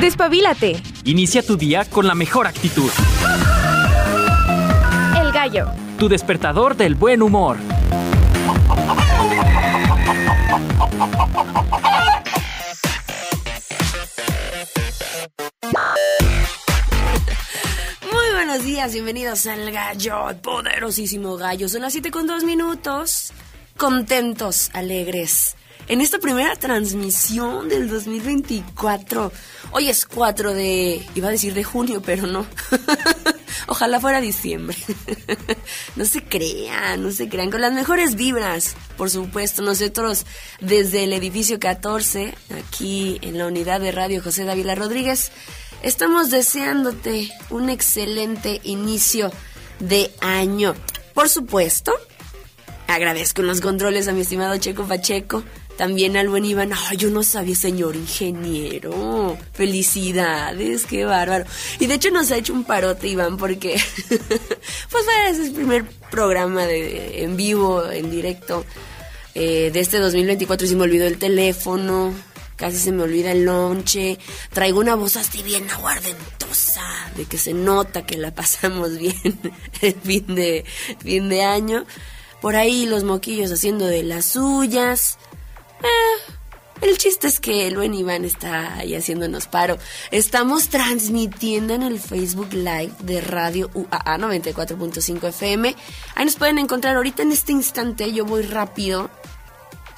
Despabilate. Inicia tu día con la mejor actitud. El gallo. Tu despertador del buen humor. Muy buenos días, bienvenidos al gallo, el poderosísimo gallo. Son las 7 con 2 minutos. Contentos, alegres. En esta primera transmisión del 2024. Hoy es 4 de. iba a decir de junio, pero no. Ojalá fuera diciembre. no se crean, no se crean. Con las mejores vibras, por supuesto. Nosotros, desde el edificio 14, aquí en la unidad de radio José Dávila Rodríguez, estamos deseándote un excelente inicio de año. Por supuesto, agradezco los controles a mi estimado Checo Pacheco. También al buen Iván, ay, yo no sabía, señor ingeniero. Felicidades, qué bárbaro. Y de hecho nos ha hecho un parote, Iván, porque pues es el primer programa de, en vivo, en directo, eh, de este 2024 y se me olvidó el teléfono, casi se me olvida el lonche. Traigo una voz así bien aguardentosa, de que se nota que la pasamos bien el fin de, fin de año. Por ahí los moquillos haciendo de las suyas. Eh, el chiste es que el buen Iván está ahí haciéndonos paro. Estamos transmitiendo en el Facebook Live de Radio UAA 94.5 FM. Ahí nos pueden encontrar ahorita en este instante. Yo voy rápido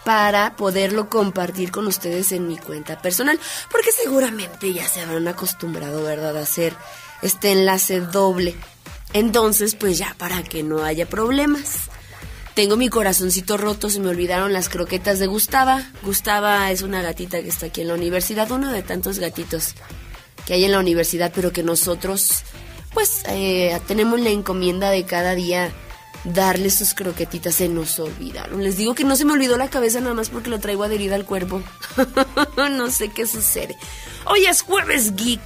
para poderlo compartir con ustedes en mi cuenta personal. Porque seguramente ya se habrán acostumbrado, ¿verdad?, a hacer este enlace doble. Entonces, pues ya para que no haya problemas. Tengo mi corazoncito roto, se me olvidaron las croquetas de Gustava. Gustava es una gatita que está aquí en la universidad, uno de tantos gatitos que hay en la universidad, pero que nosotros, pues, eh, tenemos la encomienda de cada día darle sus croquetitas. Se nos olvidaron. Les digo que no se me olvidó la cabeza nada más porque lo traigo adherida al cuerpo. no sé qué sucede. Hoy es jueves geek.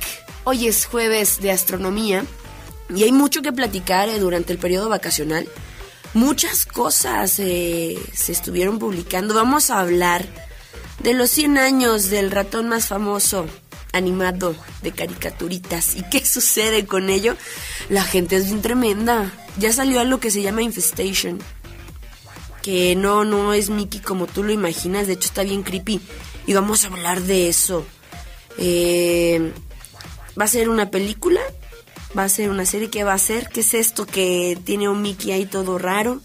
Hoy es jueves de astronomía. Y hay mucho que platicar eh, durante el periodo vacacional muchas cosas se estuvieron publicando. Vamos a hablar de los 100 años del ratón más famoso animado de caricaturitas. ¿Y qué sucede con ello? La gente es bien tremenda. Ya salió algo que se llama Infestation. Que no, no es Mickey como tú lo imaginas. De hecho está bien creepy. Y vamos a hablar de eso. Eh, va a ser una película va a ser una serie que va a ser, ¿qué es esto que tiene un Mickey ahí todo raro?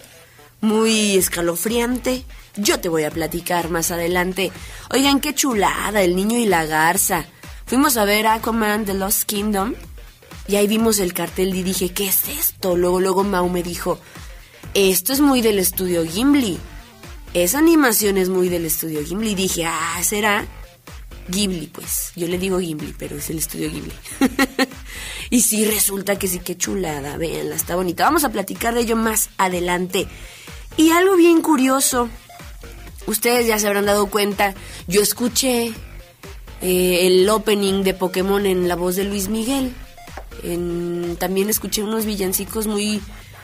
Muy escalofriante. Yo te voy a platicar más adelante. Oigan, qué chulada, el niño y la garza. Fuimos a ver Aquaman The Lost Kingdom y ahí vimos el cartel y dije, ¿qué es esto? Luego, luego Mau me dijo, esto es muy del estudio Gimli. Esa animación es muy del estudio Gimli. Y dije, ah, será Ghibli, pues. Yo le digo Ghibli, pero es el estudio Ghibli. y sí, resulta que sí, qué chulada. Véanla, está bonita. Vamos a platicar de ello más adelante. Y algo bien curioso. Ustedes ya se habrán dado cuenta. Yo escuché eh, el opening de Pokémon en la voz de Luis Miguel. también escuché unos villancicos muy,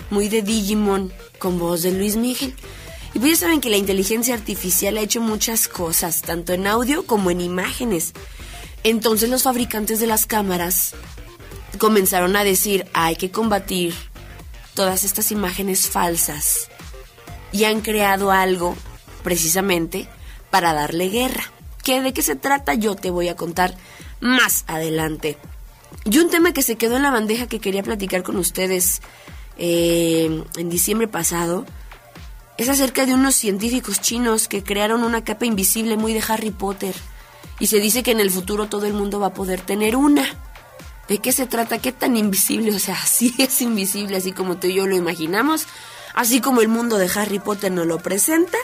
muy de Digimon con voz de Luis Miguel. Y pues ya saben que la inteligencia artificial ha hecho muchas cosas, tanto en audio como en imágenes. Entonces los fabricantes de las cámaras comenzaron a decir, hay que combatir todas estas imágenes falsas. Y han creado algo, precisamente, para darle guerra. ¿Qué, ¿De qué se trata? Yo te voy a contar más adelante. Y un tema que se quedó en la bandeja que quería platicar con ustedes eh, en diciembre pasado es acerca de unos científicos chinos que crearon una capa invisible muy de Harry Potter. Y se dice que en el futuro todo el mundo va a poder tener una. ¿De qué se trata? ¿Qué tan invisible? O sea, sí es invisible, así como tú y yo lo imaginamos, así como el mundo de Harry Potter nos lo presenta.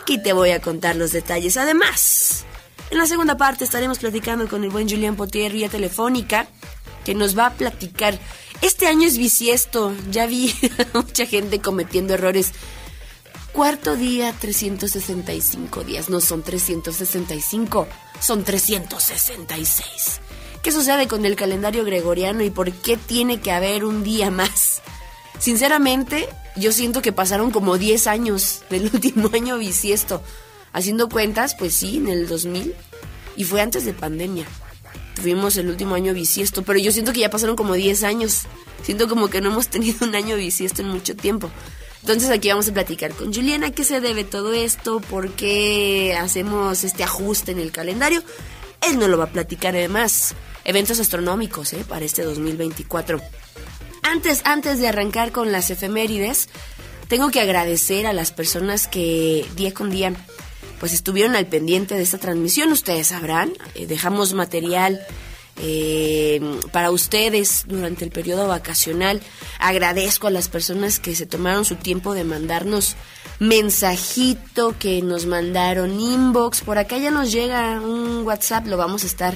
Aquí te voy a contar los detalles. Además, en la segunda parte estaremos platicando con el buen Julián Potier vía telefónica, que nos va a platicar. Este año es bisiesto, ya vi mucha gente cometiendo errores Cuarto día, 365 días. No son 365, son 366. ¿Qué sucede con el calendario gregoriano y por qué tiene que haber un día más? Sinceramente, yo siento que pasaron como 10 años del último año bisiesto. Haciendo cuentas, pues sí, en el 2000. Y fue antes de pandemia. tuvimos el último año bisiesto, pero yo siento que ya pasaron como 10 años. Siento como que no hemos tenido un año bisiesto en mucho tiempo. Entonces aquí vamos a platicar con Juliana qué se debe todo esto, por qué hacemos este ajuste en el calendario. Él no lo va a platicar además. Eventos astronómicos ¿eh? para este 2024. Antes, antes de arrancar con las efemérides, tengo que agradecer a las personas que día con día pues estuvieron al pendiente de esta transmisión. Ustedes sabrán, eh, dejamos material eh, para ustedes durante el periodo vacacional. Agradezco a las personas que se tomaron su tiempo de mandarnos mensajito, que nos mandaron inbox. Por acá ya nos llega un WhatsApp, lo vamos a estar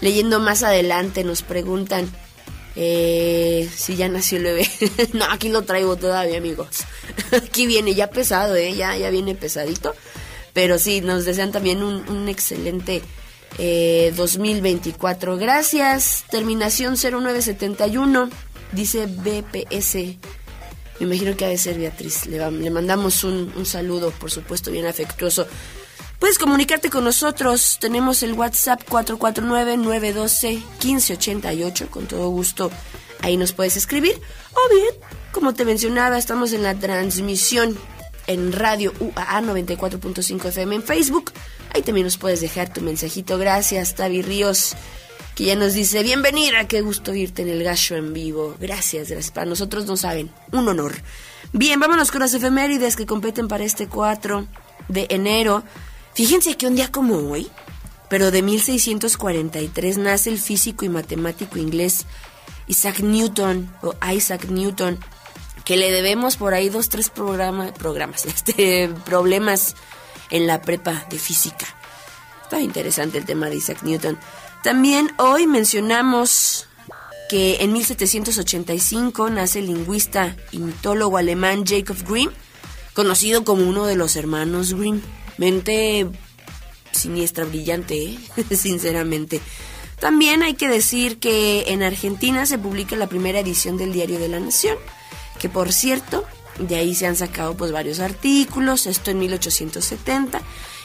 leyendo más adelante. Nos preguntan eh, si ya nació el bebé. no, aquí lo traigo todavía, amigos. aquí viene ya pesado, ¿eh? Ya, ya viene pesadito. Pero sí, nos desean también un, excelente 2024. Eh, Gracias. Terminación 0971. Dice BPS. Me imagino que ha de ser Beatriz. Le, le mandamos un, un, saludo, por supuesto, bien afectuoso. Puedes comunicarte con nosotros. Tenemos el WhatsApp 449-912-1588. Con todo gusto, ahí nos puedes escribir. O bien, como te mencionaba, estamos en la transmisión en Radio UAA 94.5 FM en Facebook. Ahí también nos puedes dejar tu mensajito. Gracias, Tavi Ríos, que ya nos dice, bienvenida, qué gusto irte en el gallo en vivo. Gracias, gracias. Para nosotros no saben, un honor. Bien, vámonos con las efemérides que competen para este 4 de enero. Fíjense que un día como hoy, pero de 1643, nace el físico y matemático inglés Isaac Newton, o Isaac Newton, que le debemos por ahí dos, tres programas, programas, este, problemas en la prepa de física. Está interesante el tema de Isaac Newton. También hoy mencionamos que en 1785 nace el lingüista y mitólogo alemán Jacob Grimm, conocido como uno de los hermanos Grimm. Mente siniestra, brillante, ¿eh? sinceramente. También hay que decir que en Argentina se publica la primera edición del Diario de la Nación que por cierto, de ahí se han sacado pues varios artículos, esto en 1870,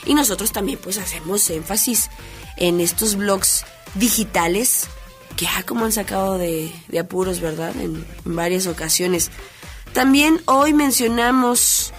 y nosotros también pues hacemos énfasis en estos blogs digitales que ah, como han sacado de, apuros, ¿verdad? En, varias ocasiones. También hoy mencionamos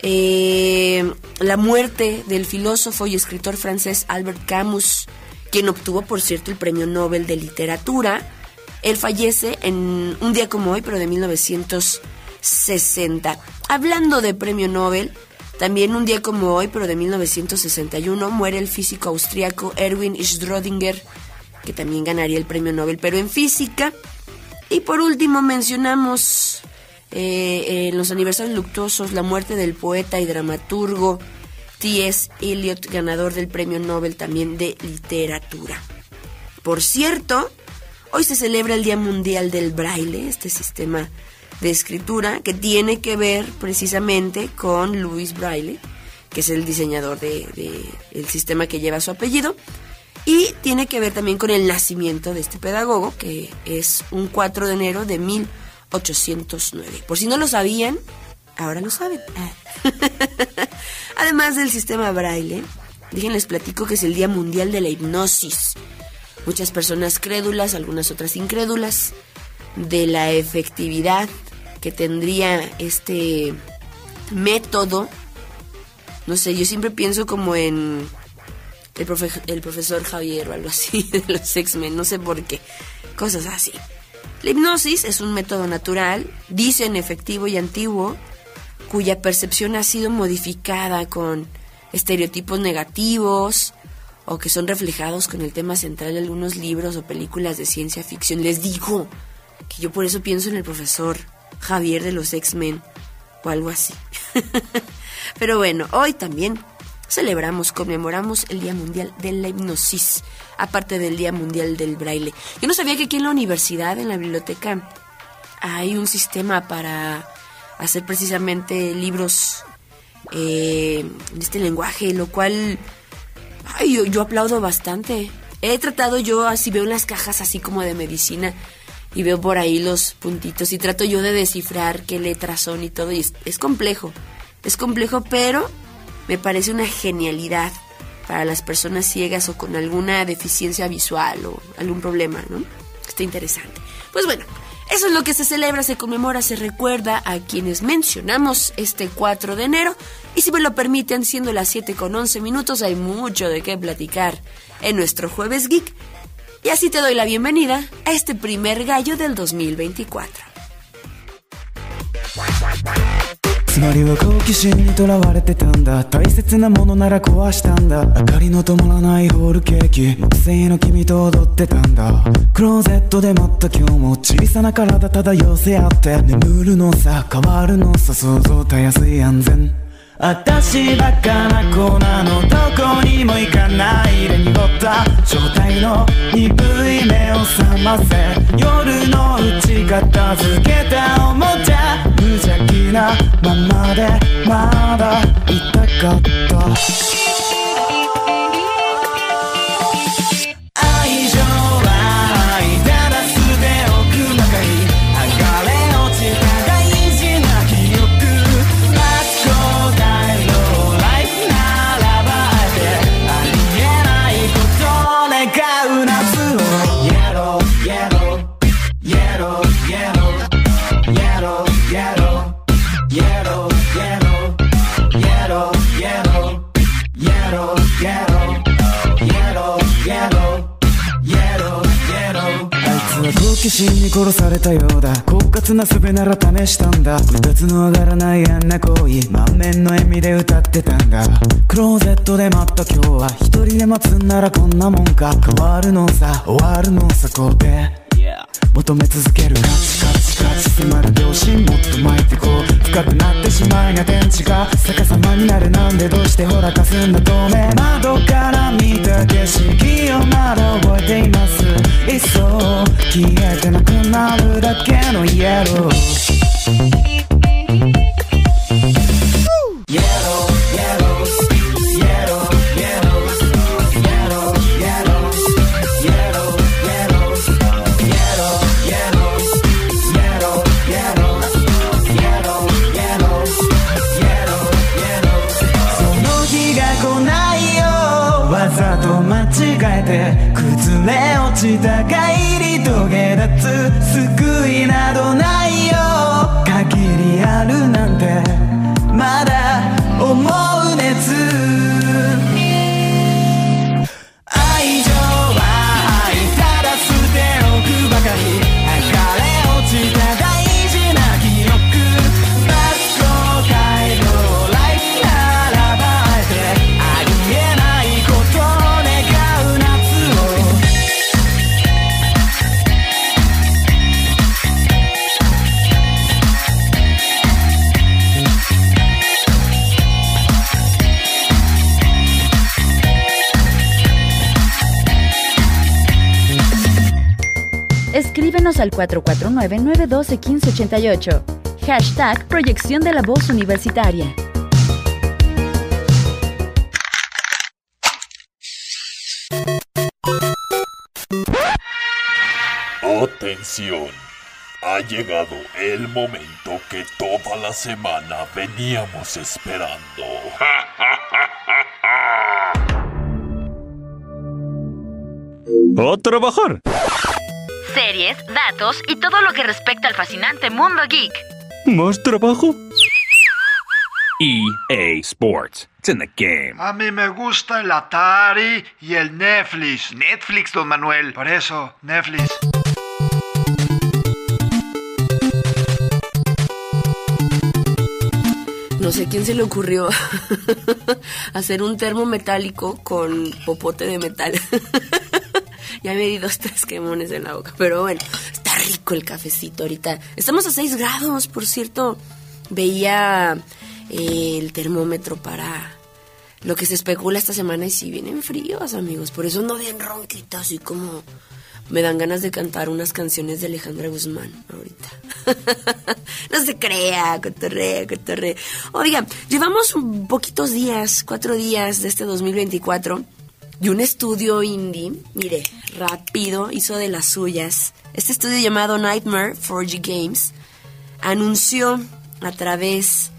eh, la muerte del filósofo y escritor francés Albert Camus, quien obtuvo, por cierto, el Premio Nobel de Literatura él fallece en un día como hoy, pero de 1960. Hablando de premio Nobel, también un día como hoy, pero de 1961, muere el físico austriaco Erwin Schrödinger, que también ganaría el premio Nobel, pero en física. Y por último mencionamos eh, en los aniversarios luctuosos la muerte del poeta y dramaturgo T.S. Eliot, ganador del premio Nobel también de literatura. Por cierto, Hoy se celebra el Día Mundial del Braille, este sistema de escritura que tiene que ver precisamente con Louis Braille, que es el diseñador del de, sistema que lleva su apellido, y tiene que ver también con el nacimiento de este pedagogo, que es un 4 de enero de 1809. Por si no lo sabían, ahora lo saben. Además del sistema Braille, déjenles platico que es el Día Mundial de la Hipnosis muchas personas crédulas, algunas otras incrédulas, de la efectividad que tendría este método. No sé, yo siempre pienso como en el, el profesor Javier o algo así de los X-Men, no sé por qué, cosas así. La hipnosis es un método natural, dicen efectivo y antiguo, cuya percepción ha sido modificada con estereotipos negativos, o que son reflejados con el tema central de algunos libros o películas de ciencia ficción. Les digo que yo por eso pienso en el profesor Javier de los X-Men o algo así. Pero bueno, hoy también celebramos, conmemoramos el Día Mundial de la Hipnosis, aparte del Día Mundial del Braille. Yo no sabía que aquí en la universidad, en la biblioteca, hay un sistema para hacer precisamente libros eh, en este lenguaje, lo cual Ay, yo, aplaudo bastante. He tratado yo, así veo las cajas así como de medicina y veo por ahí los puntitos y trato yo de descifrar qué letras son y todo. Y es, complejo, es complejo, pero me parece una genialidad para las personas ciegas o con alguna deficiencia visual o algún problema, ¿no? Está interesante. Pues bueno, eso es lo que se celebra, se conmemora, se recuerda a quienes mencionamos este 4 de enero. Y si me lo permiten, siendo las 7 con 11 minutos, hay mucho de qué platicar en nuestro Jueves Geek. Y así te doy la bienvenida a este primer gallo del 2024. つまりは好奇心にとらわれてたんだ。大切なものなら壊したんだ。明かりの灯らないホールケーキ。木製の君と踊ってたんだ。クローゼットで待った今日も小さな体ただ寄せ合って。眠るのさ変わるのさ想像たやすい安全。私バカな子なのどこにも行かないで濁った状態の鈍い目を覚ませ。夜のうち片付けたおもちゃ。無邪気なままでまだ痛かった。好奇心に殺されたようだ。狡猾な術なら試したんだ。うたつの上がらないあんな行為。満面の笑みで歌ってたんだ。クローゼットで待った今日は一人で待つんならこんなもんか。変わるのさ終わるのさこうで。求め続ける。カチカチカチ。迫る秒針もっと巻いてこう深くなってしまいな天地が逆さまになるなんでどうしてほらかすんだ透明窓から見た景色をまだ覚えています。いっそ消えてなくなるだけのイエロー。ちた帰り遂げ Al 449-912-1588. Hashtag Proyección de la Voz Universitaria. Atención, ha llegado el momento que toda la semana veníamos esperando. ¡A trabajar! Series, datos y todo lo que respecta al fascinante mundo geek. ¿Más trabajo? EA Sports. It's in the game. A mí me gusta el Atari y el Netflix. Netflix, don Manuel. Por eso, Netflix. No sé quién se le ocurrió hacer un termo metálico con popote de metal. ya me di dos, tres quemones en la boca. Pero bueno, está rico el cafecito ahorita. Estamos a 6 grados, por cierto. Veía eh, el termómetro para lo que se especula esta semana y si vienen fríos, amigos. Por eso ando bien ronquita, así como me dan ganas de cantar unas canciones de Alejandra Guzmán ahorita. no se crea, cotorrea, cotorrea. Oiga, llevamos poquitos días, cuatro días de este 2024 y un estudio indie, mire, rápido, hizo de las suyas. Este estudio llamado Nightmare 4G Games anunció a través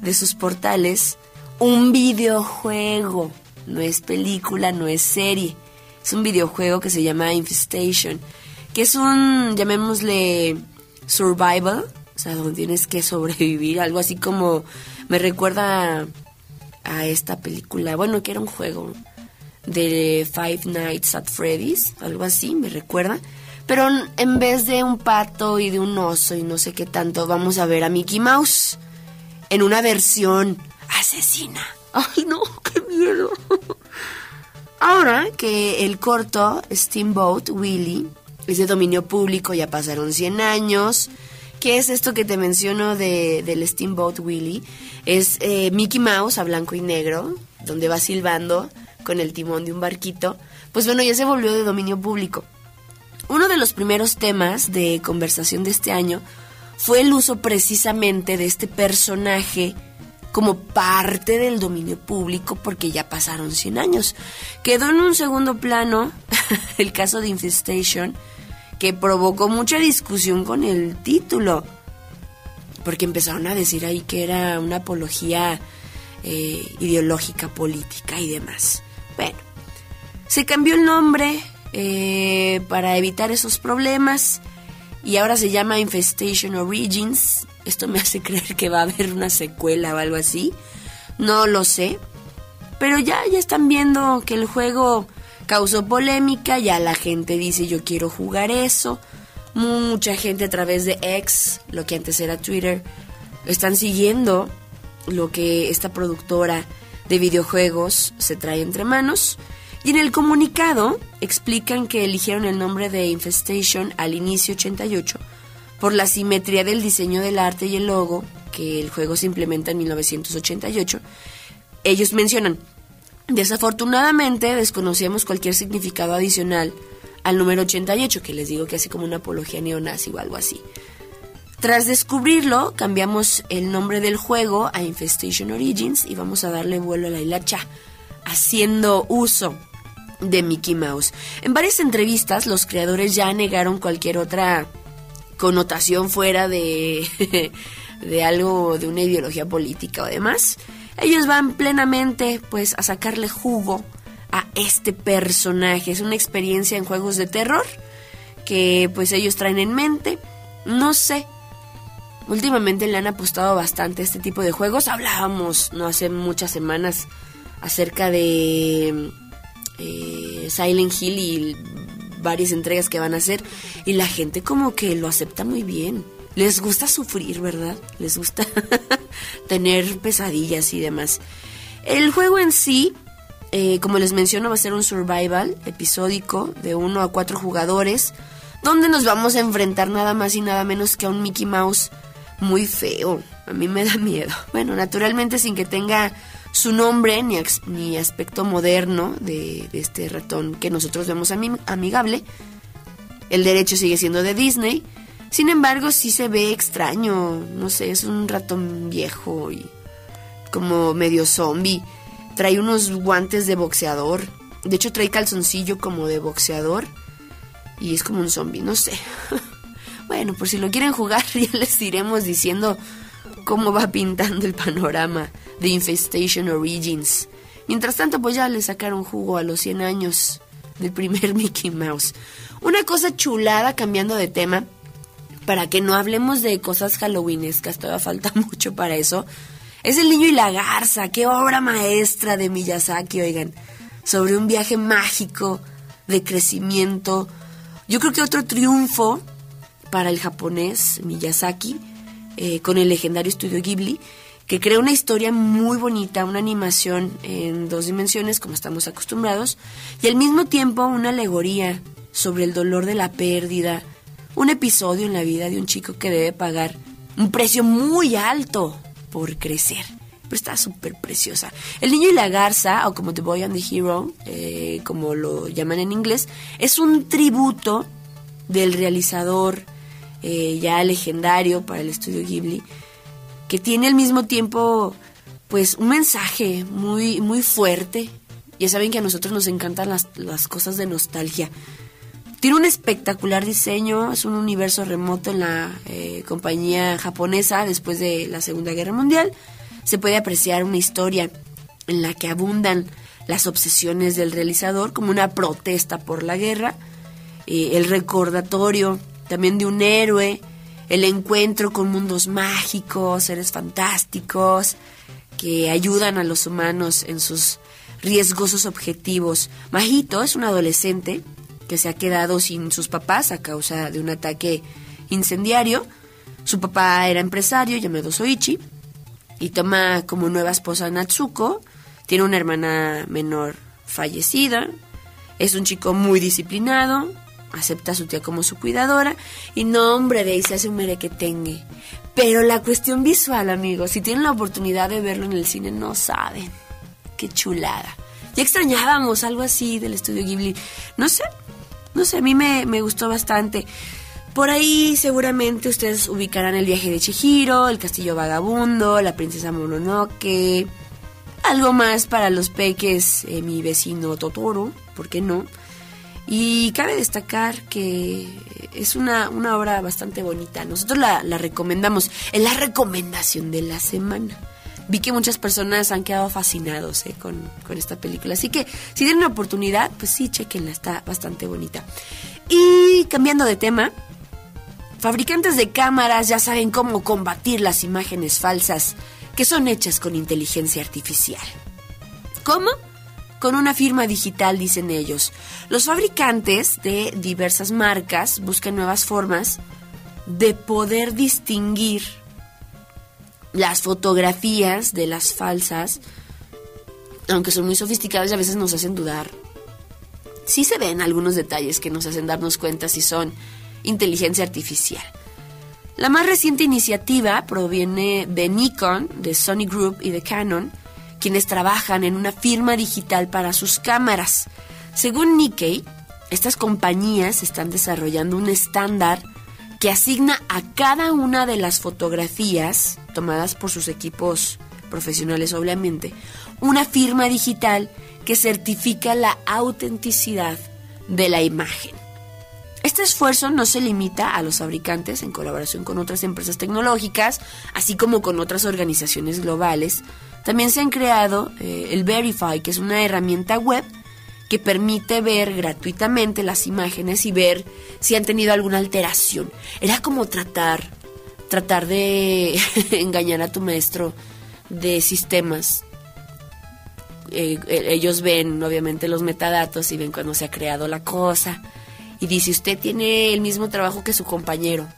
de sus portales un videojuego no es película, no es serie. Es un videojuego que se llama Infestation, que es un, llamémosle, survival, o sea, donde tienes que sobrevivir, algo así como, me recuerda a esta película, bueno, que era un juego de Five Nights at Freddy's, algo así, me recuerda. Pero en vez de un pato y de un oso y no sé qué tanto, vamos a ver a Mickey Mouse en una versión asesina. Ay, no, qué miedo. Ahora que el corto Steamboat Willie es de dominio público, ya pasaron 100 años. ¿Qué es esto que te menciono de, del Steamboat Willie? Es eh, Mickey Mouse a blanco y negro, donde va silbando con el timón de un barquito. Pues bueno, ya se volvió de dominio público. Uno de los primeros temas de conversación de este año fue el uso precisamente de este personaje como parte del dominio público porque ya pasaron 100 años. Quedó en un segundo plano el caso de Infestation que provocó mucha discusión con el título porque empezaron a decir ahí que era una apología eh, ideológica, política y demás. Bueno, se cambió el nombre eh, para evitar esos problemas y ahora se llama Infestation Origins. Esto me hace creer que va a haber una secuela o algo así. No lo sé. Pero ya, ya están viendo que el juego causó polémica, ya la gente dice yo quiero jugar eso. Mucha gente a través de X, lo que antes era Twitter, están siguiendo lo que esta productora de videojuegos se trae entre manos. Y en el comunicado explican que eligieron el nombre de Infestation al inicio 88 por la simetría del diseño del arte y el logo que el juego se implementa en 1988. Ellos mencionan, desafortunadamente desconocíamos cualquier significado adicional al número 88, que les digo que hace como una apología neonazi o algo así. Tras descubrirlo, cambiamos el nombre del juego a Infestation Origins y vamos a darle vuelo a la hilacha, haciendo uso de Mickey Mouse. En varias entrevistas, los creadores ya negaron cualquier otra connotación fuera de, de algo, de una ideología política o demás. Ellos van plenamente, pues, a sacarle jugo a este personaje. Es una experiencia en juegos de terror que, pues, ellos traen en mente. No sé. Últimamente le han apostado bastante a este tipo de juegos. Hablábamos, no hace muchas semanas, acerca de eh, Silent Hill y varias entregas que van a hacer y la gente como que lo acepta muy bien. Les gusta sufrir, ¿verdad? Les gusta tener pesadillas y demás. El juego en sí, eh, como les menciono, va a ser un survival episódico de uno a cuatro jugadores, donde nos vamos a enfrentar nada más y nada menos que a un Mickey Mouse muy feo. A mí me da miedo. Bueno, naturalmente sin que tenga su nombre ni, ni aspecto moderno de, de este ratón que nosotros vemos ami- amigable. El derecho sigue siendo de Disney. Sin embargo, sí se ve extraño. No sé, es un ratón viejo y como medio zombie. Trae unos guantes de boxeador. De hecho, trae calzoncillo como de boxeador. Y es como un zombie, no sé. bueno, por si lo quieren jugar, ya les iremos diciendo cómo va pintando el panorama de Infestation Origins. Mientras tanto, pues ya le sacaron jugo a los 100 años del primer Mickey Mouse. Una cosa chulada cambiando de tema, para que no hablemos de cosas halloweenescas, todavía falta mucho para eso. Es El Niño y la Garza, qué obra maestra de Miyazaki, oigan, sobre un viaje mágico de crecimiento. Yo creo que otro triunfo para el japonés Miyazaki, eh, con el legendario estudio Ghibli, que crea una historia muy bonita, una animación en dos dimensiones, como estamos acostumbrados, y al mismo tiempo una alegoría sobre el dolor de la pérdida, un episodio en la vida de un chico que debe pagar un precio muy alto por crecer. Pero está súper preciosa. El niño y la garza, o como The Boy and the Hero, eh, como lo llaman en inglés, es un tributo del realizador eh, ya legendario para el estudio Ghibli, que tiene al mismo tiempo pues un mensaje muy, muy fuerte. Ya saben que a nosotros nos encantan las, las cosas de nostalgia. Tiene un espectacular diseño, es un universo remoto en la eh, compañía japonesa después de la Segunda Guerra Mundial. Se puede apreciar una historia en la que abundan las obsesiones del realizador como una protesta por la guerra, eh, el recordatorio también de un héroe, el encuentro con mundos mágicos, seres fantásticos, que ayudan a los humanos en sus riesgosos objetivos. Majito es un adolescente que se ha quedado sin sus papás a causa de un ataque incendiario. Su papá era empresario llamado Soichi y toma como nueva esposa a Natsuko. Tiene una hermana menor fallecida. Es un chico muy disciplinado. Acepta a su tía como su cuidadora. Y no, hombre, de ahí se hace un merequetengue. Pero la cuestión visual, amigos, si tienen la oportunidad de verlo en el cine, no saben. Qué chulada. Ya extrañábamos algo así del estudio Ghibli. No sé, no sé, a mí me, me gustó bastante. Por ahí seguramente ustedes ubicarán el viaje de Chihiro, el castillo vagabundo, la princesa Mononoke, algo más para los peques, eh, mi vecino Totoro, ¿por qué no? Y cabe destacar que es una, una obra bastante bonita. Nosotros la, la recomendamos. Es la recomendación de la semana. Vi que muchas personas han quedado fascinados eh, con, con esta película. Así que si tienen una oportunidad, pues sí, chequenla. Está bastante bonita. Y cambiando de tema, fabricantes de cámaras ya saben cómo combatir las imágenes falsas que son hechas con inteligencia artificial. ¿Cómo? Con una firma digital, dicen ellos. Los fabricantes de diversas marcas buscan nuevas formas de poder distinguir las fotografías de las falsas, aunque son muy sofisticadas y a veces nos hacen dudar. Sí se ven algunos detalles que nos hacen darnos cuenta si son inteligencia artificial. La más reciente iniciativa proviene de Nikon, de Sony Group y de Canon, quienes trabajan en una firma digital para sus cámaras. Según Nikkei, estas compañías están desarrollando un estándar que asigna a cada una de las fotografías tomadas por sus equipos profesionales, obviamente, una firma digital que certifica la autenticidad de la imagen. Este esfuerzo no se limita a los fabricantes en colaboración con otras empresas tecnológicas, así como con otras organizaciones globales. También se han creado eh, el Verify, que es una herramienta web que permite ver gratuitamente las imágenes y ver si han tenido alguna alteración. Era como tratar, tratar de engañar a tu maestro de sistemas. Eh, ellos ven obviamente los metadatos y ven cuando se ha creado la cosa. Y dice, usted tiene el mismo trabajo que su compañero.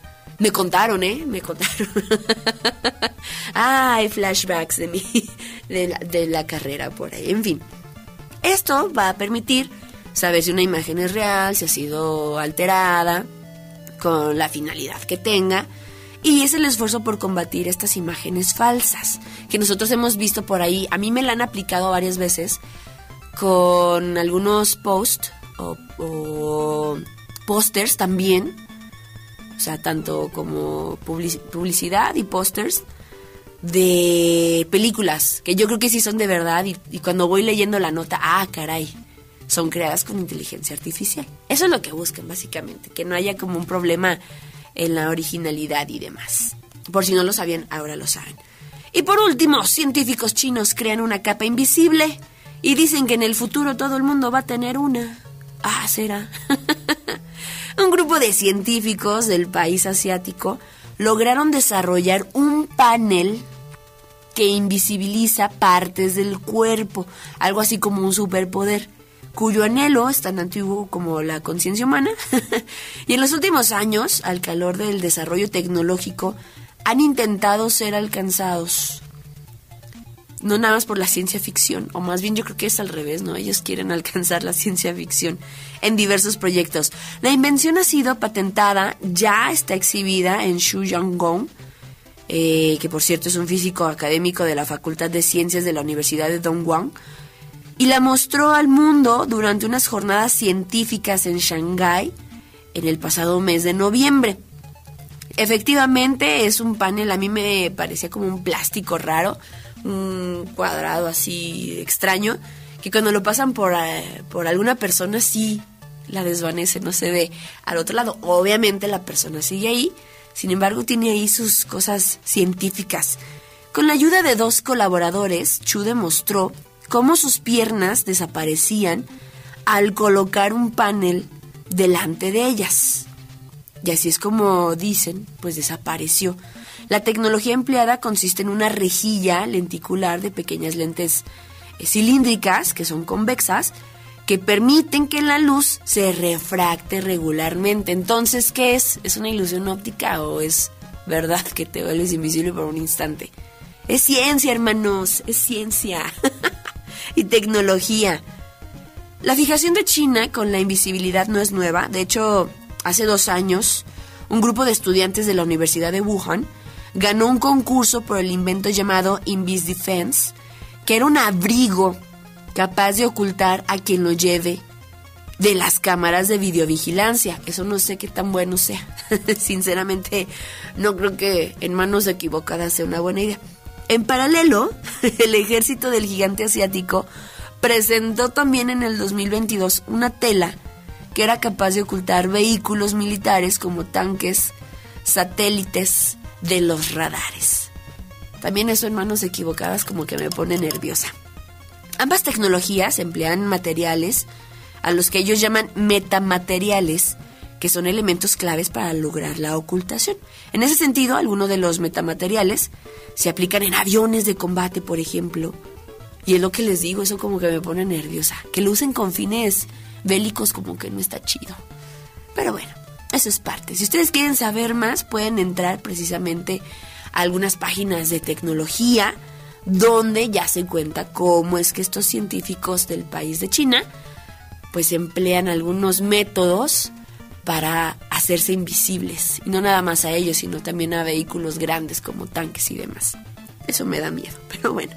Me contaron, ¿eh? Me contaron. ah, hay flashbacks de mi, de la, carrera por ahí. En fin. Esto va a permitir saber si una imagen es real, si ha sido alterada, con la finalidad que tenga. Y es el esfuerzo por combatir estas imágenes falsas que nosotros hemos visto por ahí. A mí me la han aplicado varias veces con algunos posts o, o pósters también. O sea, tanto como publicidad y pósters de películas, que yo creo que sí son de verdad y, y, cuando voy leyendo la nota, ah, caray, son creadas con inteligencia artificial. Eso es lo que buscan básicamente, que no haya como un problema en la originalidad y demás. Por si no lo sabían, ahora lo saben. Y por último, científicos chinos crean una capa invisible y dicen que en el futuro todo el mundo va a tener una. Ah, será. grupo de científicos del país asiático lograron desarrollar un panel que invisibiliza partes del cuerpo, algo así como un superpoder, cuyo anhelo es tan antiguo como la conciencia humana. y en los últimos años, al calor del desarrollo tecnológico, han intentado ser alcanzados. No nada más por la ciencia ficción, o más bien yo creo que es al revés, ¿no? Ellos quieren alcanzar la ciencia ficción en diversos proyectos. La invención ha sido patentada, ya está exhibida en Xu Yanggong, eh, que por cierto es un físico académico de la Facultad de Ciencias de la Universidad de Dongguan, y la mostró al mundo durante unas jornadas científicas en Shanghái en el pasado mes de noviembre. Efectivamente es un panel, a mí me parecía como un plástico raro, un cuadrado así extraño, que cuando lo pasan por, uh, por alguna persona sí la desvanece, no se ve al otro lado. Obviamente la persona sigue ahí, sin embargo tiene ahí sus cosas científicas. Con la ayuda de dos colaboradores, Chu demostró cómo sus piernas desaparecían al colocar un panel delante de ellas. Y así es como dicen, pues desapareció. La tecnología empleada consiste en una rejilla lenticular de pequeñas lentes eh, cilíndricas, que son convexas, que permiten que la luz se refracte regularmente. Entonces, ¿qué es? ¿Es una ilusión óptica o es verdad que te vuelves invisible por un instante? Es ciencia, hermanos, es ciencia. y tecnología. La fijación de China con la invisibilidad no es nueva. De hecho, hace dos años, un grupo de estudiantes de la Universidad de Wuhan ganó un concurso por el invento llamado Invis Defense, que era un abrigo capaz de ocultar a quien lo lleve de las cámaras de videovigilancia. Eso no sé qué tan bueno sea. Sinceramente, no creo que en manos equivocadas sea una buena idea. En paralelo, el ejército del gigante asiático presentó también en el 2022 una tela que era capaz de ocultar vehículos militares como tanques, satélites de los radares. También eso en manos equivocadas como que me pone nerviosa. Ambas tecnologías emplean materiales a los que ellos llaman metamateriales, que son elementos claves para lograr la ocultación. En ese sentido, algunos de los metamateriales se aplican en aviones de combate, por ejemplo. Y es lo que les digo, eso como que me pone nerviosa. Que lo usen con fines bélicos como que no está chido. Pero bueno, eso es parte. Si ustedes quieren saber más, pueden entrar precisamente a algunas páginas de tecnología donde ya se cuenta cómo es que estos científicos del país de China pues emplean algunos métodos para hacerse invisibles. Y no nada más a ellos, sino también a vehículos grandes como tanques y demás. Eso me da miedo, pero bueno.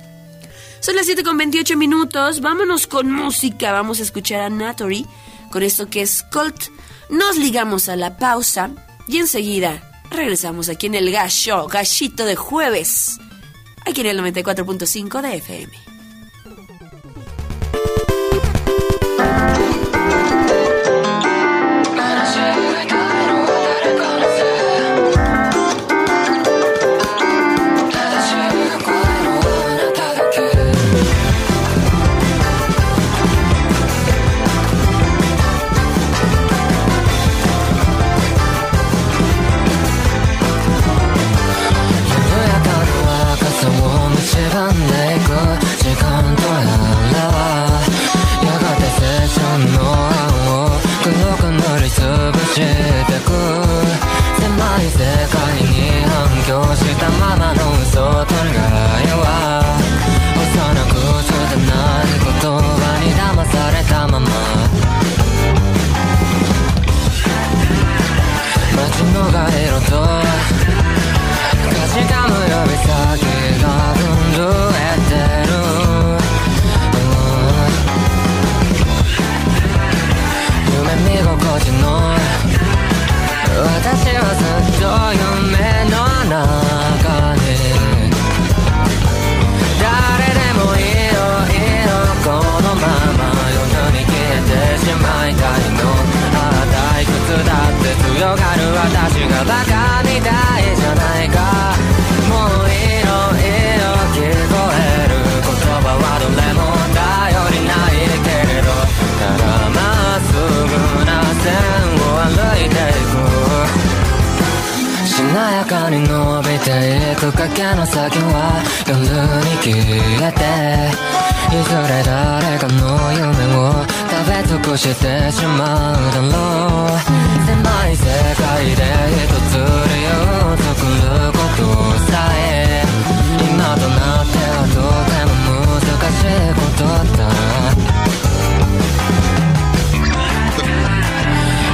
Son las 7 con 28 minutos. Vámonos con música. Vamos a escuchar a Natory con esto que es Colt. Nos ligamos a la pausa y enseguida regresamos aquí en el Gas Show, Gashito de jueves. Aquí en el 94.5 de FM. バカみたいじゃないかもういいのいいよ聞こえる言葉はどれも頼りないけれど。ただまっすぐな線を歩いていく。しなやかに伸びていく影の先は夜に消えて。いずれ誰かの夢をべ尽くしてしまうだろう。狭い世界で一つ理由を作ることさえ。今となってはとても難しいことだ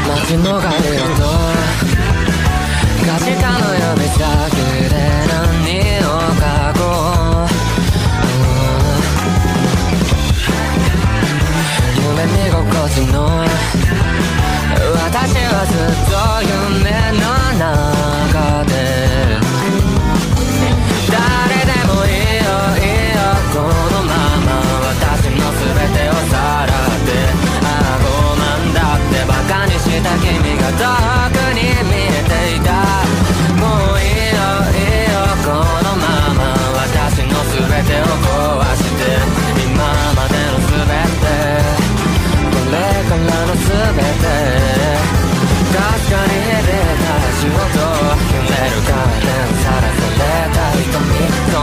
街の帰りを私はずっと夢の中で誰でもいいよいいよこのまま私の全てをさらってああ傲慢だってバカにした君がどう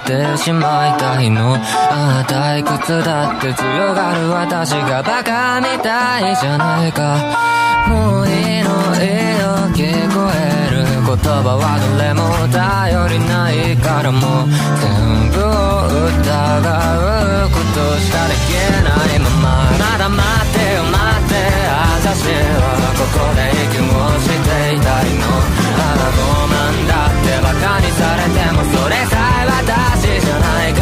てしまいたいの。ああ退屈だって強がる私がバカみたいじゃないか。もういいのいいよ聞こえる言葉はどれも頼りないからもう全部を疑うことしかできないまま。まだ待ってよ待って私はここで息をしていたいの。ああごめんだ？てバカにされてもそれさえ私じゃないか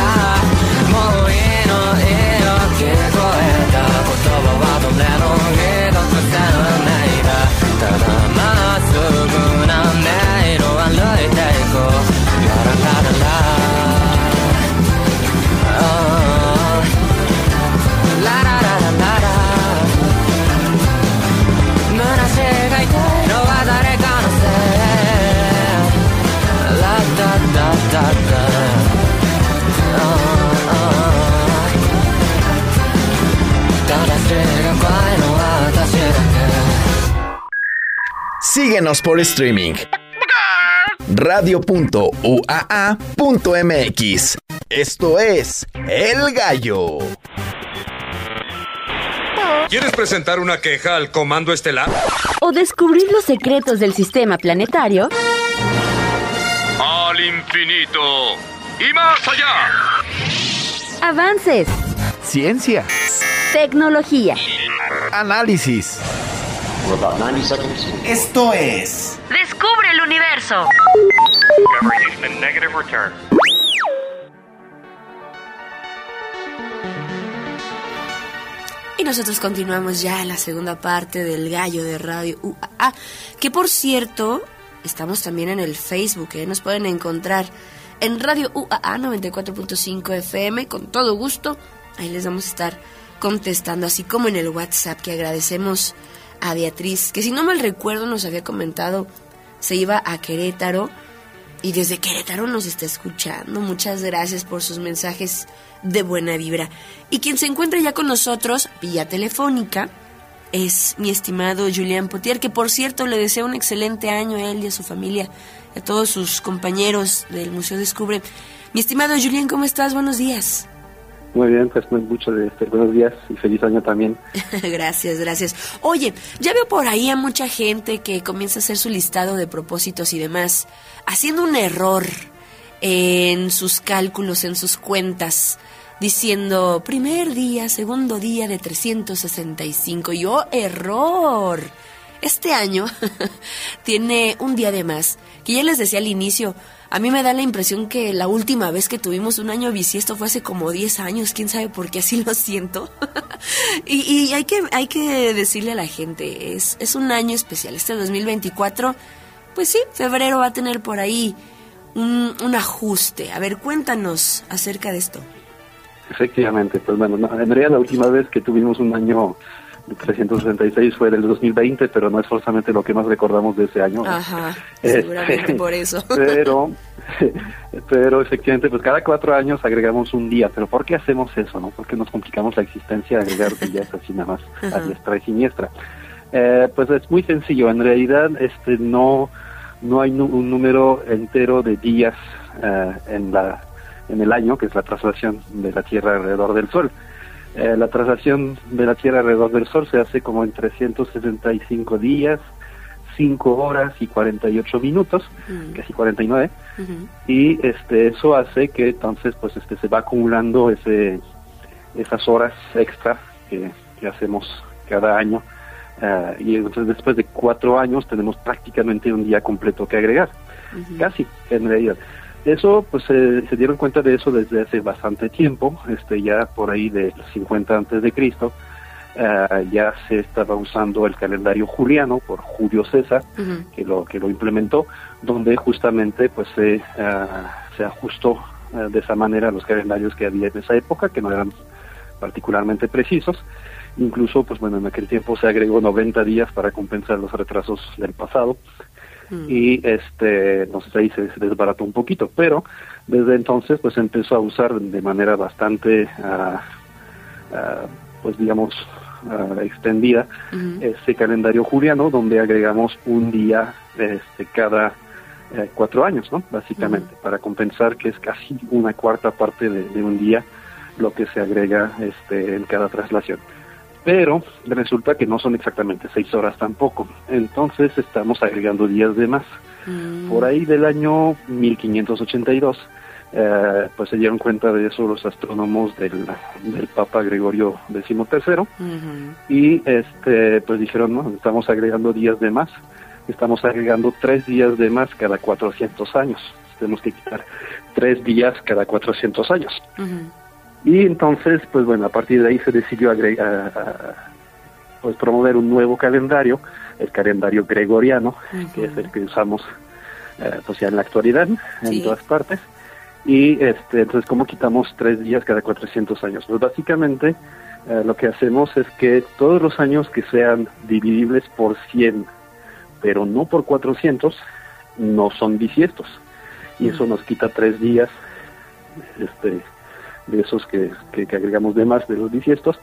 もういいのいいよ聞こえた言葉はどれも一つ鮮明だただ Síguenos por streaming. Radio.uaa.mx. Esto es El Gallo. ¿Quieres presentar una queja al Comando Estelar? o descubrir los secretos del sistema planetario, Al infinito y más allá. avances, Ciencia. tecnología, Análisis. Esto es Descubre el universo. Y nosotros continuamos ya en la segunda parte del gallo de Radio UAA, que por cierto, estamos también en el Facebook, ¿eh? nos pueden encontrar en Radio UAA 94.5 FM, con todo gusto, ahí les vamos a estar contestando, así como en el WhatsApp, que agradecemos a Beatriz, que si no mal recuerdo nos había comentado, se iba a Querétaro y desde Querétaro nos está escuchando. Muchas gracias por sus mensajes de buena vibra. Y quien se encuentra ya con nosotros vía telefónica es mi estimado Julián Potier, que por cierto le deseo un excelente año a él y a su familia, a todos sus compañeros del Museo Descubre. Mi estimado Julián, ¿cómo estás? Buenos días. Muy bien, pues mucho de este, buenos días y feliz año también. gracias, gracias. Oye, ya veo por ahí a mucha gente que comienza a hacer su listado de propósitos y demás, haciendo un error en sus cálculos, en sus cuentas, diciendo primer día, segundo día de 365. Y oh, error. Este año tiene un día de más, que ya les decía al inicio, a mí me da la impresión que la última vez que tuvimos un año bisiesto fue hace como 10 años, quién sabe por qué así lo siento. y y hay, que, hay que decirle a la gente, es, es un año especial, este 2024, pues sí, febrero va a tener por ahí un, un ajuste. A ver, cuéntanos acerca de esto. Efectivamente, pues bueno, no, en la última vez que tuvimos un año 366 fue del 2020, pero no es forzamente lo que más recordamos de ese año. Ajá, Este, seguramente por eso. pero, pero efectivamente, pues cada cuatro años agregamos un día. Pero ¿por qué hacemos eso, no? ¿Por qué nos complicamos la existencia de agregar días así nada más a Ajá. diestra y siniestra? Eh, pues es muy sencillo. En realidad, este no no hay un número entero de días eh, en la en el año, que es la traslación de la Tierra alrededor del Sol. Eh, la traslación de la Tierra alrededor del Sol se hace como en 365 días, 5 horas y 48 minutos, casi 49, y este eso hace que entonces pues este se va acumulando ese esas horas extra que, que hacemos cada año. Eh, y entonces después de cuatro años tenemos prácticamente un día completo que agregar. Casi en realidad eso pues se dieron cuenta de eso desde hace bastante tiempo este ya por ahí de 50 antes de Cristo eh, ya se estaba usando el calendario juliano por Julio César que lo que lo implementó donde justamente pues se ah, se ajustó ah, de esa manera los calendarios que había en esa época que no eran particularmente precisos. Incluso pues bueno en aquel tiempo se agregó 90 días para compensar los retrasos del pasado Mm. y este entonces ahí se, se desbarató un poquito pero desde entonces pues empezó a usar de manera bastante ah, ah, pues digamos ah, extendida ese calendario juliano donde agregamos un día este cada eh, cuatro años no básicamente para compensar que es casi una cuarta parte de, de un día lo que se agrega este en cada traslación pero resulta que no son exactamente seis horas tampoco. Entonces estamos agregando días de más. Por ahí del año 1582, eh, pues se dieron cuenta de eso los astrónomos del, del Papa Gregorio XIII y este pues dijeron, no, estamos agregando días de más, estamos agregando tres días de más cada 400 años. Tenemos que quitar tres días cada 400 años. Y entonces, pues bueno, a partir de ahí se decidió agregar, pues promover un nuevo calendario, el calendario gregoriano, que es el que usamos eh, pues ya en la actualidad, en Sí. todas partes. Y este, entonces, ¿cómo quitamos tres días cada 400 años? Pues básicamente eh, lo que hacemos es que todos los años que sean dividibles por 100, pero no por 400, no son bisiestos. Y eso nos quita tres días este, de esos que, que, que agregamos de más de los bisiestos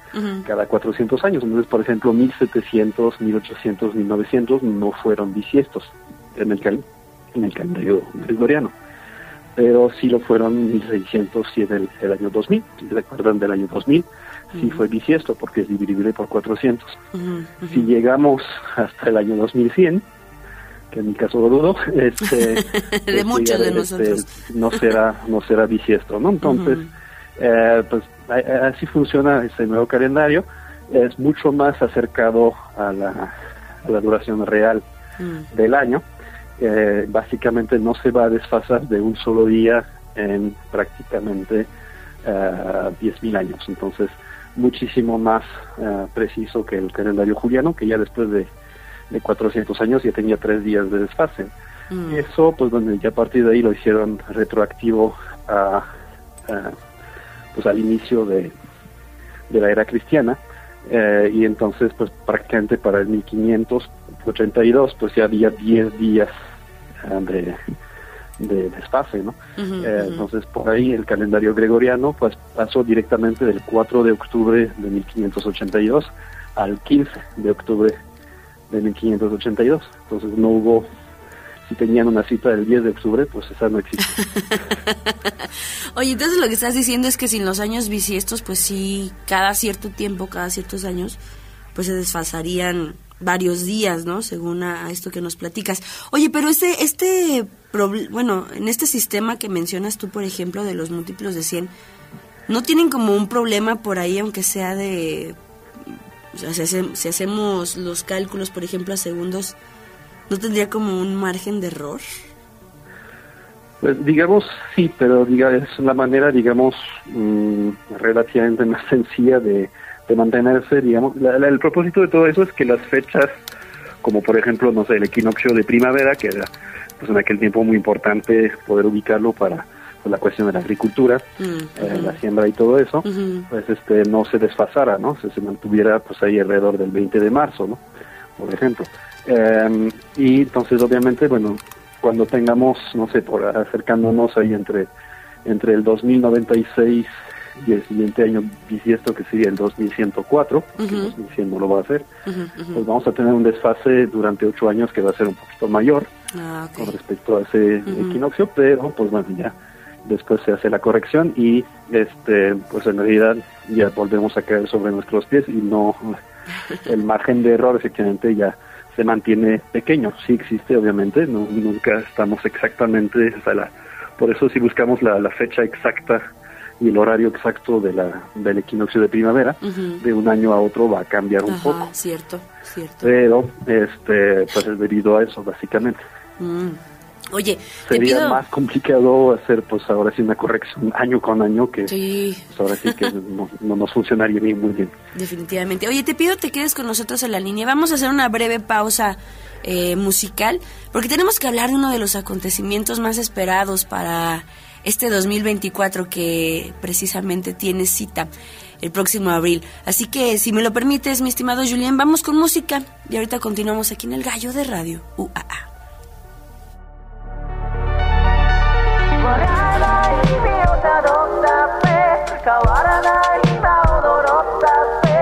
cada 400 años. Entonces, por ejemplo, 1700, 1800, 1900 no fueron bisiestos en el, cal- en el calendario gregoriano. Pero sí lo fueron 1600 y en el, el año 2000. Si se acuerdan del año 2000, sí fue bisiesto porque es divisible por 400. Si llegamos hasta el año 2100, que en mi caso lo dudo, este, pues, muchos de este, nosotros. no será no será bisiesto, ¿no? Entonces, Ujú. Eh, pues así funciona este nuevo calendario. Es mucho más acercado a la, a la duración real del año. Eh, básicamente no se va a desfasar de un solo día en prácticamente eh, 10.000 años. Entonces, muchísimo más eh, preciso que el calendario juliano, que ya después de, de 400 años ya tenía tres días de desfase. Mm. Y eso, pues bueno, ya a partir de ahí lo hicieron retroactivo a, a, pues al inicio de, de la era cristiana. Eh, y entonces, pues prácticamente para el 1582, pues ya había 10 días eh, de, de desfase, ¿no? Eh, entonces, por ahí el calendario gregoriano pues pasó directamente del 4 de octubre de 1582 al 15 de octubre de 1582. Entonces no hubo, tenían una cita del 10 de octubre, pues esa no existe. Oye, entonces lo que estás diciendo es que sin los años bisiestos, pues sí, cada cierto tiempo, cada ciertos años, pues se desfasarían varios días, ¿no? Según a, esto que nos platicas. Oye, pero este, este, bueno, en este sistema que mencionas tú, por ejemplo, de los múltiplos de 100, ¿no tienen como un problema por ahí, aunque sea de, si hacemos los cálculos, por ejemplo, a segundos, ¿no tendría como un margen de error? Pues digamos sí, pero diga, es la manera, digamos, mm, relativamente más sencilla de, de mantenerse, digamos. La- la- el propósito de todo eso es que las fechas, como por ejemplo, no sé, el equinoccio de primavera, que era pues en aquel tiempo muy importante poder ubicarlo para pues, la cuestión de la agricultura, eh, la siembra y todo eso, pues este no se desfasara, ¿no? Se, se mantuviera pues ahí alrededor del 20 de marzo, ¿no? Por ejemplo. Eh, y entonces obviamente, bueno, cuando tengamos, no sé, por acercándonos ahí entre entre el 2096 y el siguiente año bisiesto que sería el 2104, que Ujú. 2100 no lo va a hacer, pues vamos a tener un desfase durante ocho años que va a ser un poquito mayor Ah, con respecto a ese equinoccio, pero pues bueno, ya después se hace la corrección y este pues en realidad ya volvemos a caer sobre nuestros pies y no el margen de error efectivamente ya se mantiene pequeño, sí existe obviamente, no, nunca estamos exactamente, o sea, la- por eso si buscamos la, la fecha exacta y el horario exacto de la, del equinoccio de primavera, de un año a otro va a cambiar un Ajá, poco, cierto, cierto. pero este pues es debido a eso básicamente. Mm. Oye, te Sería pido... más complicado hacer pues ahora sí una corrección año con año que Sí, pues, ahora sí que no, no nos funcionaría bien muy bien. definitivamente. Oye, te pido te quedes con nosotros en la línea. Vamos a hacer una breve pausa eh, musical porque tenemos que hablar de uno de los acontecimientos más esperados para este 2024 que precisamente tiene cita el próximo abril. Así que, si me lo permites, mi estimado Julián, vamos con música y ahorita continuamos aquí en El Gallo de Radio UAA. 変わらない今踊ったって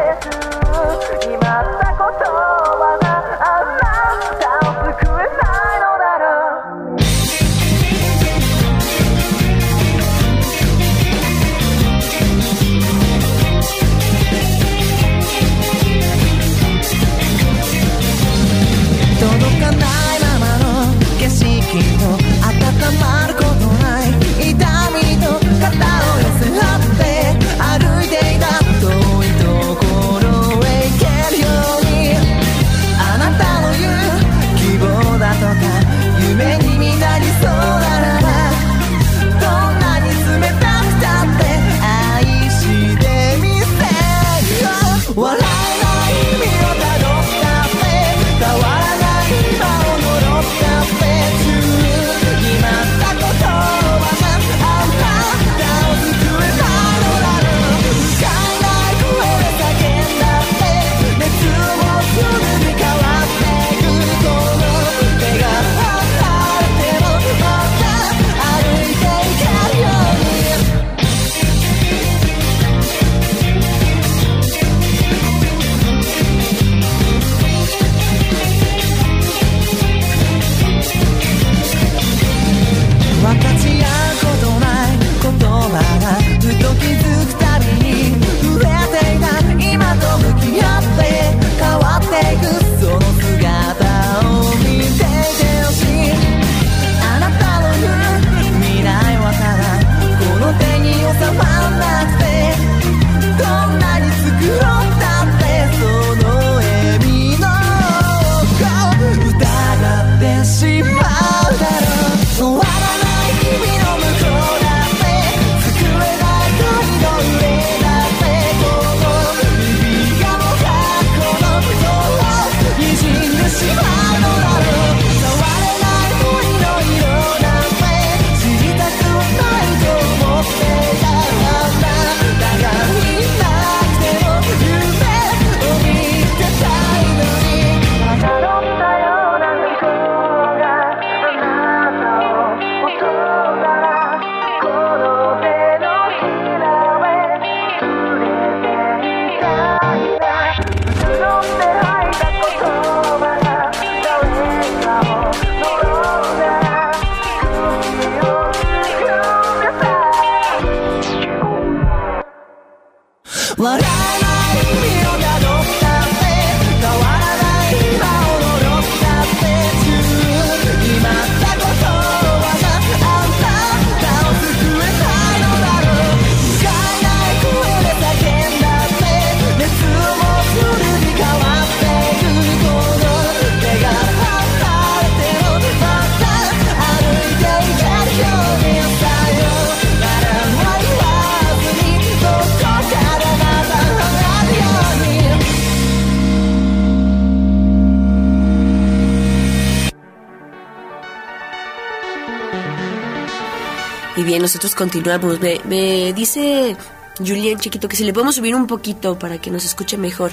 nosotros continuamos. Me, me dice Julián Chiquito que si le podemos subir un poquito para que nos escuche mejor.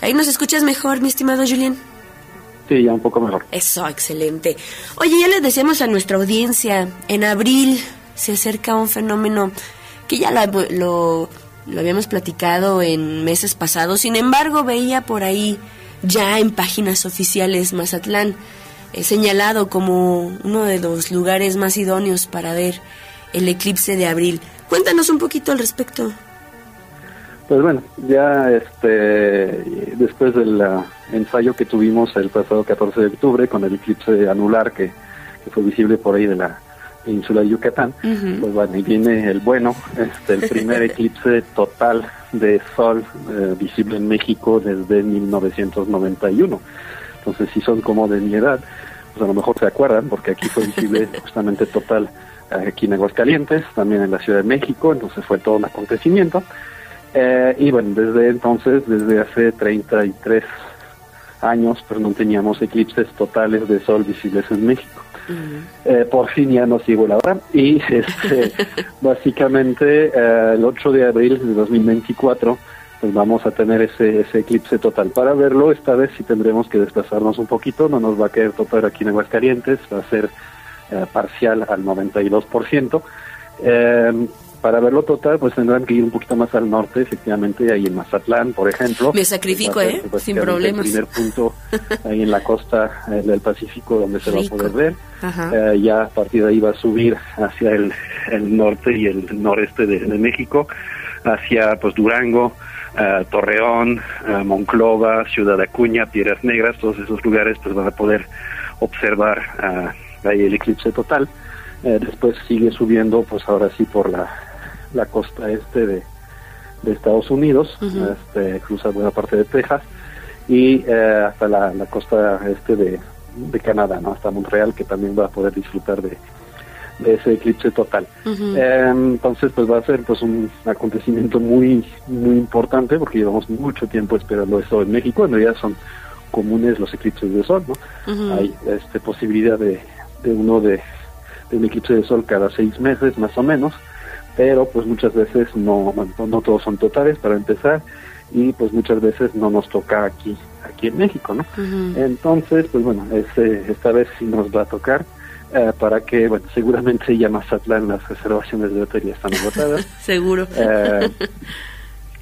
Ahí nos escuchas mejor, mi estimado Julián. Sí, ya un poco mejor. Eso, excelente. Oye, ya les decíamos a nuestra audiencia, en abril se acerca un fenómeno que ya la- lo, lo habíamos platicado en meses pasados, sin embargo veía por ahí ya en páginas oficiales Mazatlán eh, señalado como uno de los lugares más idóneos para ver el eclipse de abril. Cuéntanos un poquito al respecto. Pues bueno, ya este después del ah, ensayo que tuvimos el pasado 14 de octubre con el eclipse anular que, que fue visible por ahí de la península de Yucatán, pues bueno, y viene el bueno, este el primer eclipse total de sol eh, visible en México desde 1991. Entonces, si son como de mi edad, pues a lo mejor se acuerdan, porque aquí fue visible justamente total aquí en Aguascalientes, también en la Ciudad de México, entonces fue todo un acontecimiento. Eh, y bueno, desde entonces, desde hace 33 años, pues no teníamos eclipses totales de sol visibles en México. Eh, por fin ya nos llegó la hora y este, básicamente eh, el 8 de abril de 2024 pues vamos a tener ese, ese eclipse total. Para verlo esta vez sí tendremos que desplazarnos un poquito, no nos va a caer total aquí en Aguascalientes, va a ser eh, parcial al 92%. Eh, para verlo total, pues tendrán que ir un poquito más al norte, efectivamente, ahí en Mazatlán, por ejemplo. Me sacrifico, ser, ¿eh? Sin problemas. El primer punto ahí en la costa eh, del Pacífico donde se va a poder ver. Ajá. Eh, ya a partir de ahí va a subir hacia el, el norte y el noreste de, de México, hacia pues Durango, eh, Torreón, eh, Monclova, Ciudad Acuña, Piedras Negras, todos esos lugares pues van a poder observar eh, ahí el eclipse total. Eh, después sigue subiendo pues ahora sí por la, la costa este de, de Estados Unidos, este, cruza buena parte de Texas y eh, hasta la, la costa este de, de Canadá, ¿no? hasta Montreal, que también va a poder disfrutar de, de ese eclipse total. Eh, entonces, pues va a ser pues un acontecimiento muy muy importante porque llevamos mucho tiempo esperando eso en México. En realidad son comunes los eclipses de sol, ¿no? Hay este posibilidad de, de uno de, de un eclipse de sol cada seis meses más o menos, pero pues muchas veces no no, no todos son totales para empezar y pues muchas veces no nos toca aquí aquí en México, ¿no? Entonces, pues bueno, este, esta vez sí nos va a tocar eh, para que, bueno, seguramente ya Mazatlán las reservaciones de hotel ya están agotadas. Seguro. Eh,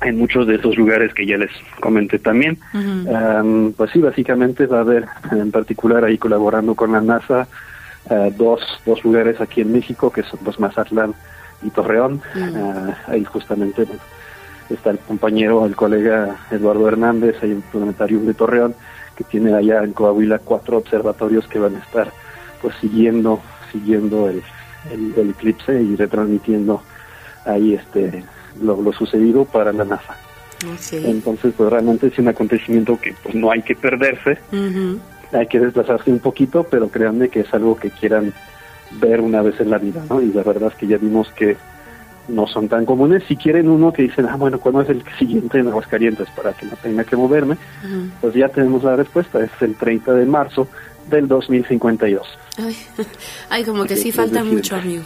en muchos de esos lugares que ya les comenté también. Um, pues sí, básicamente va a haber, en particular ahí colaborando con la NASA, eh, dos, dos lugares aquí en México, que son los Mazatlán y Torreón. Mm. Eh, ahí justamente bueno, está el compañero, el colega Eduardo Hernández, ahí en el planetarium de Torreón, que tiene allá en Coahuila cuatro observatorios que van a estar pues siguiendo, siguiendo el, el, el eclipse y retransmitiendo ahí este lo, lo sucedido para la NASA. Entonces, pues realmente es un acontecimiento que pues no hay que perderse. Hay que desplazarse un poquito, pero créanme que es algo que quieran ver una vez en la vida, ¿no? Y la verdad es que ya vimos que no son tan comunes. Si quieren uno que dicen, ah, bueno, ¿cuándo es el siguiente en Aguascalientes para que no tenga que moverme? Pues ya tenemos la respuesta, es el 30 de marzo del 2052. Ay, ay, como que sí falta mucho, amigo.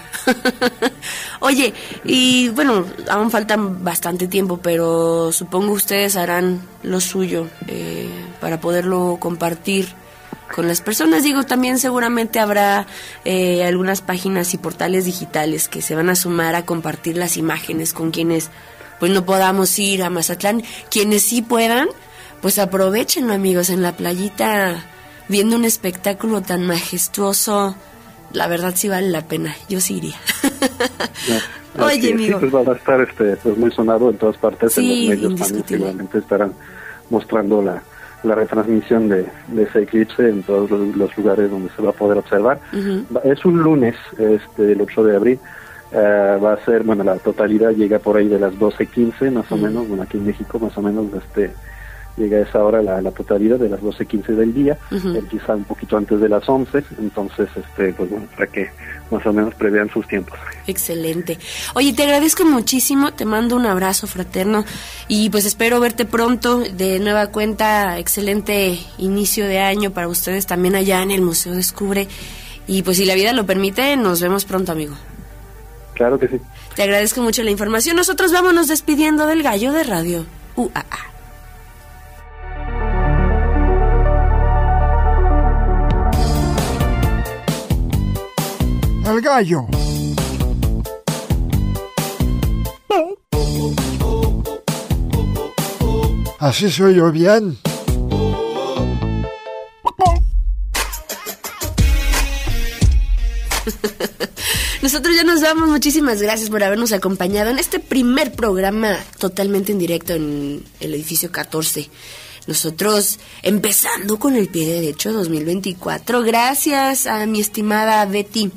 Oye, y bueno, aún faltan bastante tiempo, pero supongo ustedes harán lo suyo eh, para poderlo compartir con las personas. Digo, también seguramente habrá eh, algunas páginas y portales digitales que se van a sumar a compartir las imágenes con quienes pues no podamos ir a Mazatlán. Quienes sí puedan, pues aprovechenlo, amigos, en la playita viendo un espectáculo tan majestuoso. La verdad sí vale la pena. Yo sí iría. Oye, amigo. Sí, pues va a estar este, pues muy sonado en todas partes, Sí, en los medios también seguramente estarán mostrando la, la retransmisión de, de ese eclipse en todos los, lugares donde se va a poder observar. Es un lunes, este, el 8 de abril. Eh, va a ser, bueno, la totalidad llega por ahí de las 12.15 más o menos, bueno, aquí en México más o menos este llega a esa hora la, la totalidad de las 12.15 del día, Ujú. empieza un poquito antes de las 11, entonces, este pues bueno, para que más o menos prevean sus tiempos. Excelente. Oye, te agradezco muchísimo, te mando un abrazo fraterno y pues espero verte pronto de nueva cuenta. Excelente inicio de año para ustedes también allá en el Museo Descubre. Y pues si la vida lo permite, nos vemos pronto, amigo. Claro que sí. Te agradezco mucho la información. Nosotros vámonos despidiendo del gallo de radio. UAA. El gallo. Así soy yo bien. Nosotros ya nos vamos. Muchísimas gracias por habernos acompañado en este primer programa totalmente en directo en el edificio 14. Nosotros empezando con el pie derecho 2024. Gracias a mi estimada Betty,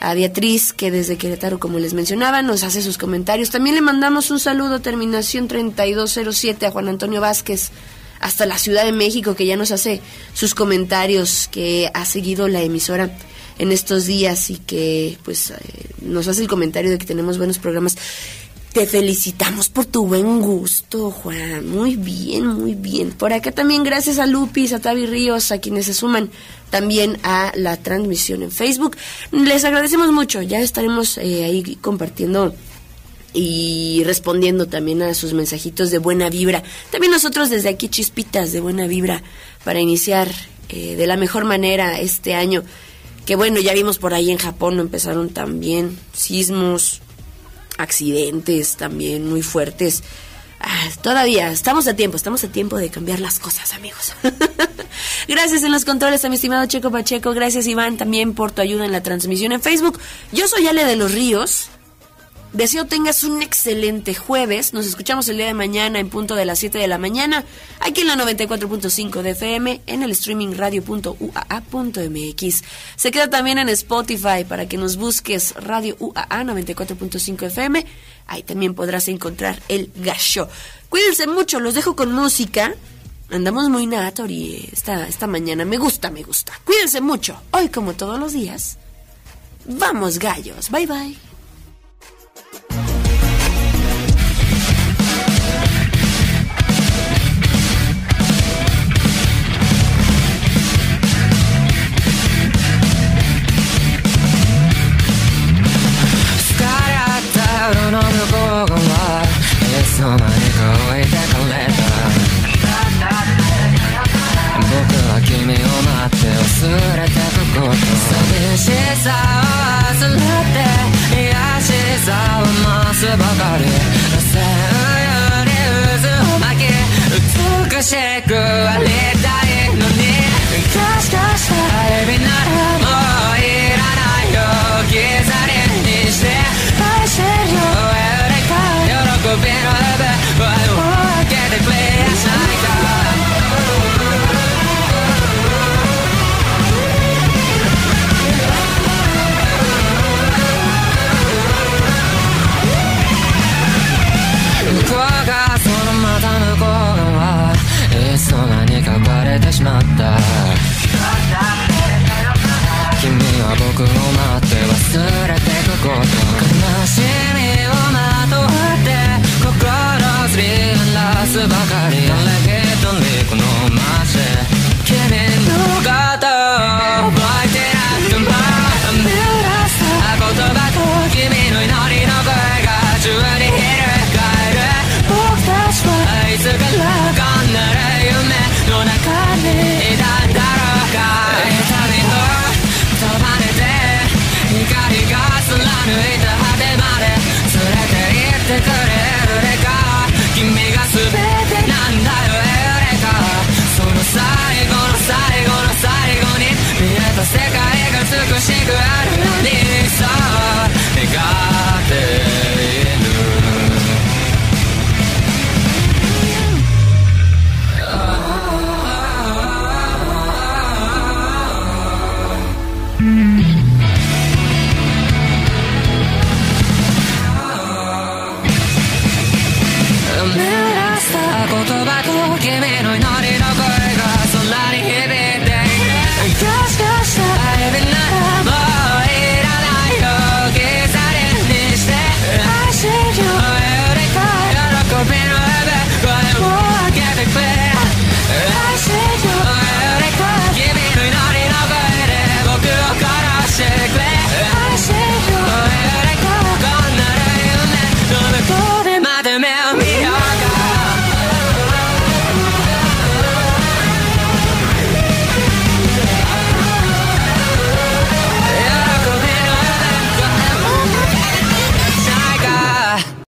a Beatriz, que desde Querétaro, como les mencionaba, nos hace sus comentarios. También le mandamos un saludo, terminación 3207, a Juan Antonio Vázquez, hasta la Ciudad de México, que ya nos hace sus comentarios, que ha seguido la emisora en estos días y que pues eh, nos hace el comentario de que tenemos buenos programas. Te felicitamos por tu buen gusto, Juan. Muy bien, muy bien. Por acá también gracias a Lupis, a Tavi Ríos, a quienes se suman también a la transmisión en Facebook. Les agradecemos mucho. Ya estaremos eh, ahí compartiendo y respondiendo también a sus mensajitos de buena vibra. También nosotros desde aquí chispitas de buena vibra para iniciar eh, de la mejor manera este año. Que bueno, ya vimos por ahí en Japón, no empezaron también sismos, accidentes también muy fuertes. Ah, todavía estamos a tiempo, estamos a tiempo de cambiar las cosas, amigos. gracias en los controles a mi estimado Checo Pacheco. Gracias, Iván, también por tu ayuda en la transmisión en Facebook. Yo soy Ale de los Ríos. Deseo tengas un excelente jueves. Nos escuchamos el día de mañana en punto de las 7 de la mañana, aquí en la 94.5 de FM, en el streaming radio.uaa.mx. Se queda también en Spotify para que nos busques Radio UAA 94.5 FM. Ahí también podrás encontrar el gallo. Cuídense mucho, los dejo con música. Andamos muy natori esta, esta mañana. Me gusta, me gusta. Cuídense mucho. Hoy, como todos los días, vamos gallos. Bye bye. の向こう側いつの間にか置いてかれた僕は君を待って忘れてくこと寂しさを忘れて癒しさを増すばかり線より渦を巻き美しくありたいのに可視化した指ならもういらないよ。置き喜びの部分を開けてクリアしないか向こうがそのまた向こう側いつの間にかバレてしまった君は僕を待って忘れてくこと悲しみをまとって散らすばかり。のレゲトこの街美しくあるのにさ。願って